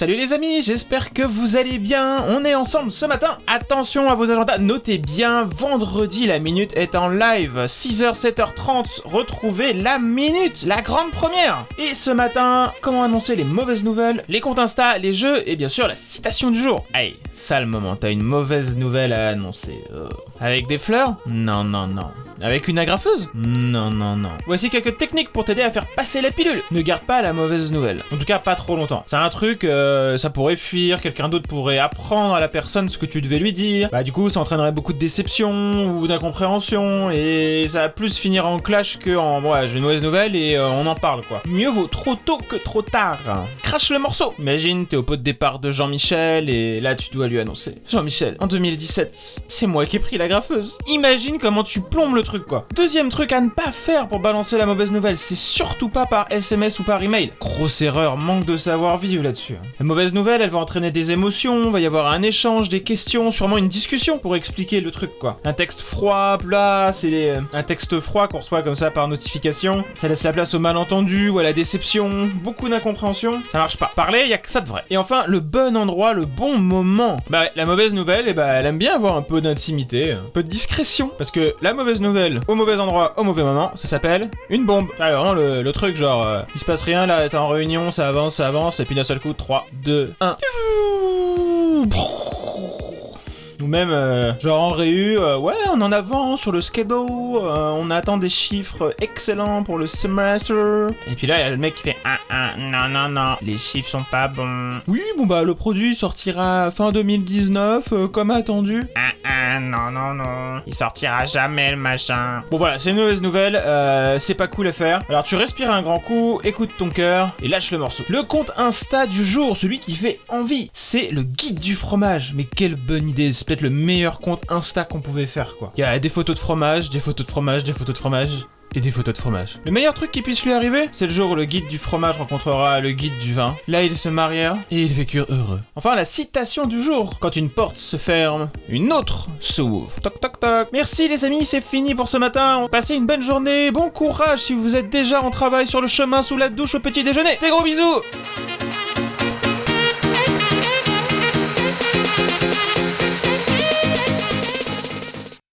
Salut les amis, j'espère que vous allez bien. On est ensemble ce matin. Attention à vos agendas, notez bien, vendredi la minute est en live. 6h, 7h30, retrouvez la minute, la grande première. Et ce matin, comment annoncer les mauvaises nouvelles, les comptes Insta, les jeux et bien sûr la citation du jour. Hey, ça le moment, t'as une mauvaise nouvelle à annoncer. Oh. Avec des fleurs? Non, non, non. Avec une agrafeuse? Non, non, non. Voici quelques techniques pour t'aider à faire passer la pilule. Ne garde pas la mauvaise nouvelle. En tout cas, pas trop longtemps. C'est un truc, euh, ça pourrait fuir, quelqu'un d'autre pourrait apprendre à la personne ce que tu devais lui dire. Bah du coup, ça entraînerait beaucoup de déception ou d'incompréhension et ça va plus finir en clash que en ouais, j'ai une mauvaise nouvelle et euh, on en parle quoi. Mieux vaut trop tôt que trop tard. Crache le morceau. Imagine, t'es au pot de départ de Jean-Michel et là tu dois lui annoncer. Jean-Michel, en 2017, c'est moi qui ai pris la graffeuse. Imagine comment tu plombes le truc quoi. Deuxième truc à ne pas faire pour balancer la mauvaise nouvelle, c'est surtout pas par SMS ou par email. Grosse erreur, manque de savoir-vivre là-dessus. Hein. La mauvaise nouvelle, elle va entraîner des émotions, va y avoir un échange, des questions, sûrement une discussion pour expliquer le truc quoi. Un texte froid, plat, c'est les- euh, un texte froid qu'on reçoit comme ça par notification. Ça laisse la place au malentendu ou à la déception, beaucoup d'incompréhension. Ça marche pas. Parler, y a que ça de vrai. Et enfin, le bon endroit, le bon moment. Bah la mauvaise nouvelle, eh bah, elle aime bien avoir un peu d'intimité, un peu de discrétion. Parce que la mauvaise nouvelle, au mauvais endroit, au mauvais moment, ça s'appelle une bombe. Alors vraiment le, le truc genre, euh, il se passe rien là, t'es en réunion, ça avance, ça avance, et puis d'un seul coup, 3, 2, 1. Ou même, euh, genre en réu, euh, ouais, on en avance sur le schedule, euh, on attend des chiffres excellents pour le semestre. Et puis là, il y a le mec qui fait ah ah, non, non, non, les chiffres sont pas bons. Oui, bon bah, le produit sortira fin 2019, euh, comme attendu. Ah ah, non, non, non, il sortira jamais le machin. Bon voilà, c'est une mauvaise nouvelle, c'est pas cool à faire. Alors tu respires un grand coup, écoute ton cœur et lâche le morceau. Le compte Insta du jour, celui qui fait envie, c'est le guide du fromage. Mais quelle bonne idée, peut-être le meilleur compte Insta qu'on pouvait faire quoi. Il y a des photos de fromage, des photos de fromage, des photos de fromage. Et des photos de fromage. Le meilleur truc qui puisse lui arriver, c'est le jour où le guide du fromage rencontrera le guide du vin. Là, ils se marièrent et ils vécurent heureux. Enfin, la citation du jour. Quand une porte se ferme, une autre s'ouvre. Toc toc toc. Merci les amis, c'est fini pour ce matin. Passez une bonne journée, bon courage si vous êtes déjà en travail sur le chemin sous la douche au petit déjeuner. Des gros bisous